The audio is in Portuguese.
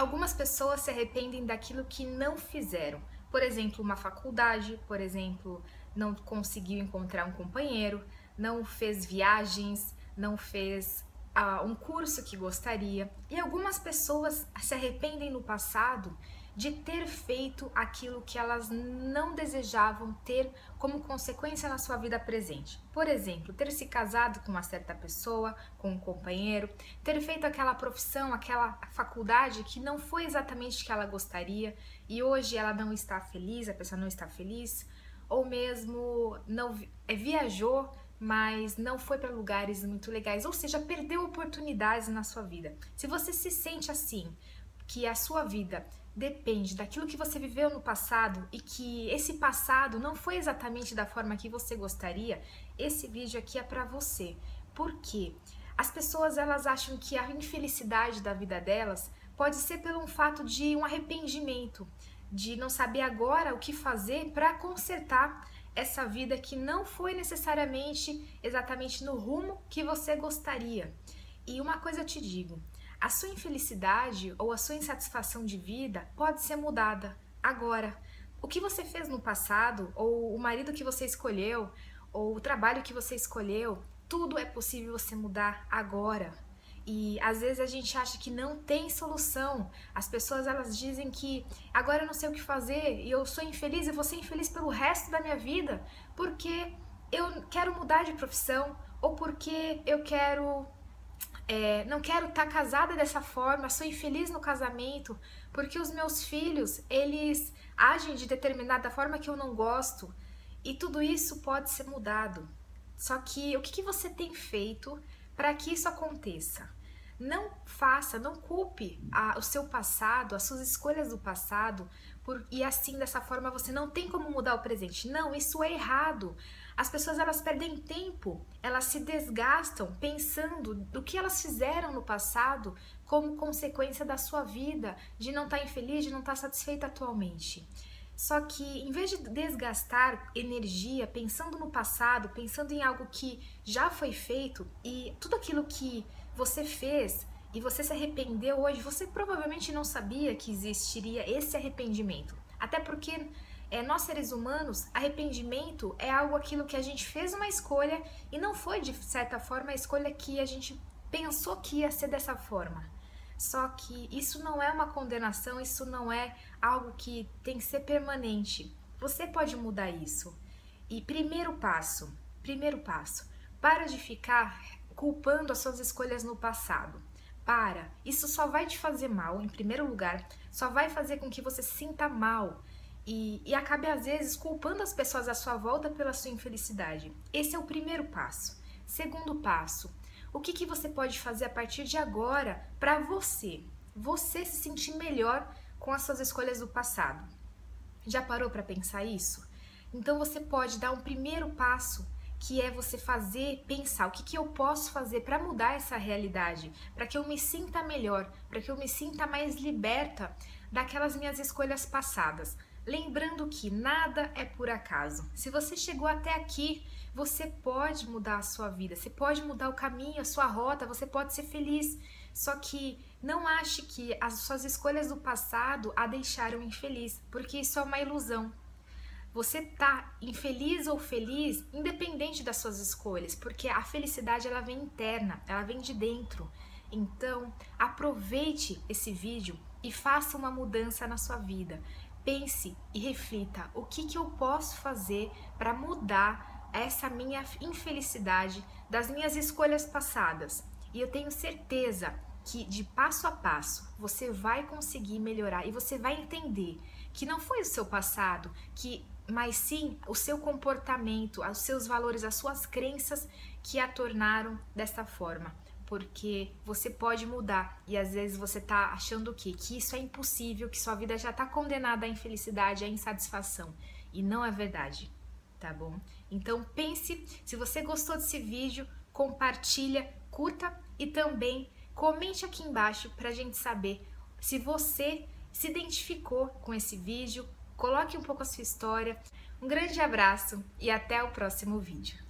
Algumas pessoas se arrependem daquilo que não fizeram. Por exemplo, uma faculdade, por exemplo, não conseguiu encontrar um companheiro, não fez viagens, não fez uh, um curso que gostaria. E algumas pessoas se arrependem no passado de ter feito aquilo que elas não desejavam ter como consequência na sua vida presente. Por exemplo, ter se casado com uma certa pessoa, com um companheiro, ter feito aquela profissão, aquela faculdade que não foi exatamente o que ela gostaria e hoje ela não está feliz, a pessoa não está feliz, ou mesmo não é, viajou mas não foi para lugares muito legais, ou seja, perdeu oportunidades na sua vida. Se você se sente assim, que a sua vida depende daquilo que você viveu no passado e que esse passado não foi exatamente da forma que você gostaria, esse vídeo aqui é para você. Por quê? As pessoas elas acham que a infelicidade da vida delas pode ser pelo fato de um arrependimento, de não saber agora o que fazer para consertar essa vida que não foi necessariamente exatamente no rumo que você gostaria. E uma coisa eu te digo, a sua infelicidade ou a sua insatisfação de vida pode ser mudada agora. O que você fez no passado, ou o marido que você escolheu, ou o trabalho que você escolheu, tudo é possível você mudar agora. E às vezes a gente acha que não tem solução. As pessoas elas dizem que agora eu não sei o que fazer e eu sou infeliz e vou ser infeliz pelo resto da minha vida porque eu quero mudar de profissão ou porque eu quero é, não quero estar tá casada dessa forma, sou infeliz no casamento, porque os meus filhos, eles agem de determinada forma que eu não gosto. E tudo isso pode ser mudado. Só que o que, que você tem feito para que isso aconteça? Não faça, não culpe a, o seu passado, as suas escolhas do passado, por, e assim, dessa forma, você não tem como mudar o presente. Não, isso é errado. As pessoas elas perdem tempo, elas se desgastam pensando do que elas fizeram no passado como consequência da sua vida, de não estar tá infeliz, de não estar tá satisfeita atualmente. Só que em vez de desgastar energia pensando no passado, pensando em algo que já foi feito e tudo aquilo que você fez e você se arrependeu hoje, você provavelmente não sabia que existiria esse arrependimento. Até porque é, nós seres humanos, arrependimento é algo aquilo que a gente fez uma escolha e não foi de certa forma a escolha que a gente pensou que ia ser dessa forma. Só que isso não é uma condenação, isso não é algo que tem que ser permanente. Você pode mudar isso. E primeiro passo, primeiro passo, para de ficar culpando as suas escolhas no passado. Para, isso só vai te fazer mal, em primeiro lugar, só vai fazer com que você sinta mal e, e acabe às vezes culpando as pessoas à sua volta pela sua infelicidade. Esse é o primeiro passo. Segundo passo, o que, que você pode fazer a partir de agora para você, você se sentir melhor com as suas escolhas do passado? Já parou para pensar isso? Então você pode dar um primeiro passo que é você fazer, pensar o que, que eu posso fazer para mudar essa realidade, para que eu me sinta melhor, para que eu me sinta mais liberta daquelas minhas escolhas passadas. Lembrando que nada é por acaso. Se você chegou até aqui, você pode mudar a sua vida, você pode mudar o caminho, a sua rota, você pode ser feliz. Só que não ache que as suas escolhas do passado a deixaram infeliz, porque isso é uma ilusão. Você tá infeliz ou feliz independente das suas escolhas, porque a felicidade ela vem interna, ela vem de dentro. Então, aproveite esse vídeo e faça uma mudança na sua vida. Pense e reflita o que, que eu posso fazer para mudar essa minha infelicidade das minhas escolhas passadas. E eu tenho certeza que de passo a passo você vai conseguir melhorar e você vai entender que não foi o seu passado, que mas sim o seu comportamento, os seus valores, as suas crenças que a tornaram dessa forma porque você pode mudar e às vezes você tá achando o quê? Que isso é impossível, que sua vida já tá condenada à infelicidade, à insatisfação. E não é verdade, tá bom? Então pense, se você gostou desse vídeo, compartilha, curta e também comente aqui embaixo pra gente saber se você se identificou com esse vídeo, coloque um pouco a sua história. Um grande abraço e até o próximo vídeo.